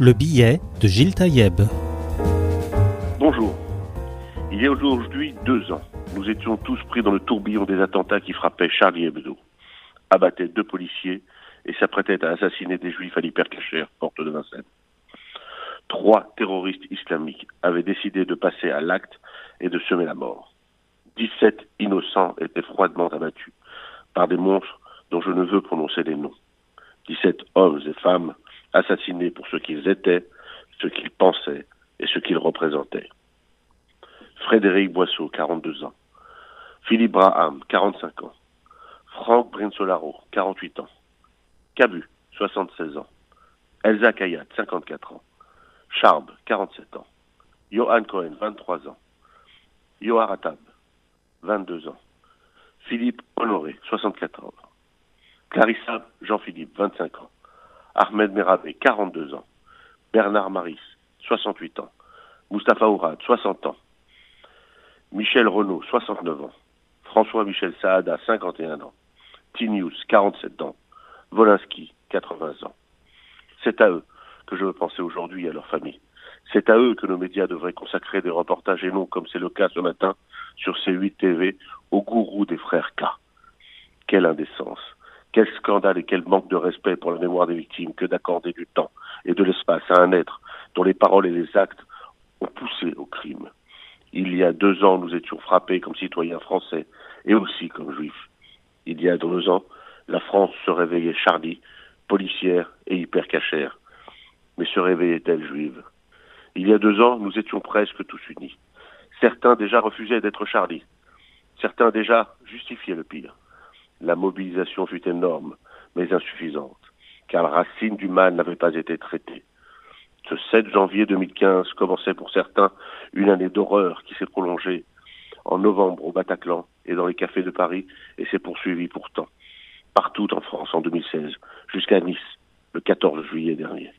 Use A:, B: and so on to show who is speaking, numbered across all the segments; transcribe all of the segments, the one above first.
A: Le billet de Gilles Taïeb.
B: Bonjour. Il y a aujourd'hui deux ans, nous étions tous pris dans le tourbillon des attentats qui frappaient Charlie Hebdo, abattaient deux policiers et s'apprêtaient à assassiner des juifs à l'hypercachère, porte de Vincennes. Trois terroristes islamiques avaient décidé de passer à l'acte et de semer la mort. 17 innocents étaient froidement abattus par des monstres dont je ne veux prononcer les noms. 17 hommes et femmes assassinés pour ce qu'ils étaient, ce qu'ils pensaient et ce qu'ils représentaient. Frédéric Boisseau, 42 ans. Philippe Braham, 45 ans. Franck Brinsolaro, 48 ans. Cabu, 76 ans. Elsa Kayat, 54 ans. Charb, 47 ans. Johan Cohen, 23 ans. Yohar Atab, 22 ans. Philippe Honoré, 64 ans. Clarissa Jean-Philippe, 25 ans. Ahmed Merabé, 42 ans. Bernard Maris, 68 ans. Mustapha Ourad, 60 ans. Michel Renaud, 69 ans. François-Michel Saada, 51 ans. Tinius, 47 ans. Volinsky, 80 ans. C'est à eux que je veux penser aujourd'hui et à leur famille. C'est à eux que nos médias devraient consacrer des reportages et non, comme c'est le cas ce matin, sur C8 TV, au gourou des frères K. Quelle indécence quel scandale et quel manque de respect pour la mémoire des victimes que d'accorder du temps et de l'espace à un être dont les paroles et les actes ont poussé au crime. Il y a deux ans, nous étions frappés comme citoyens français et aussi comme juifs. Il y a deux ans, la France se réveillait charlie, policière et hyper cachère. Mais se réveillait-elle juive? Il y a deux ans, nous étions presque tous unis. Certains déjà refusaient d'être Charlie. Certains déjà justifiaient le pire. La mobilisation fut énorme, mais insuffisante, car la racine du mal n'avait pas été traitée. Ce 7 janvier 2015 commençait pour certains une année d'horreur qui s'est prolongée en novembre au Bataclan et dans les cafés de Paris et s'est poursuivie pourtant partout en France en 2016, jusqu'à Nice le 14 juillet dernier.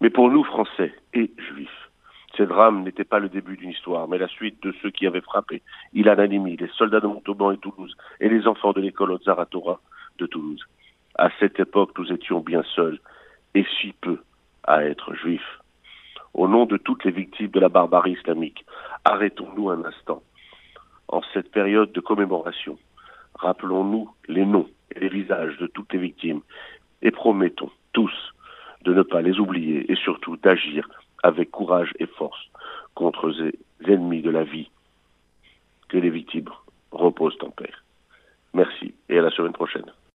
B: Mais pour nous, Français et Juifs, ces drames n'étaient pas le début d'une histoire, mais la suite de ceux qui avaient frappé Ilan les soldats de Montauban et Toulouse, et les enfants de l'école Ozaratora de Toulouse. À cette époque, nous étions bien seuls, et si peu à être juifs. Au nom de toutes les victimes de la barbarie islamique, arrêtons-nous un instant. En cette période de commémoration, rappelons-nous les noms et les visages de toutes les victimes, et promettons tous de ne pas les oublier et surtout d'agir avec courage et force contre les ennemis de la vie. Que les victimes reposent en paix. Merci et à la semaine prochaine.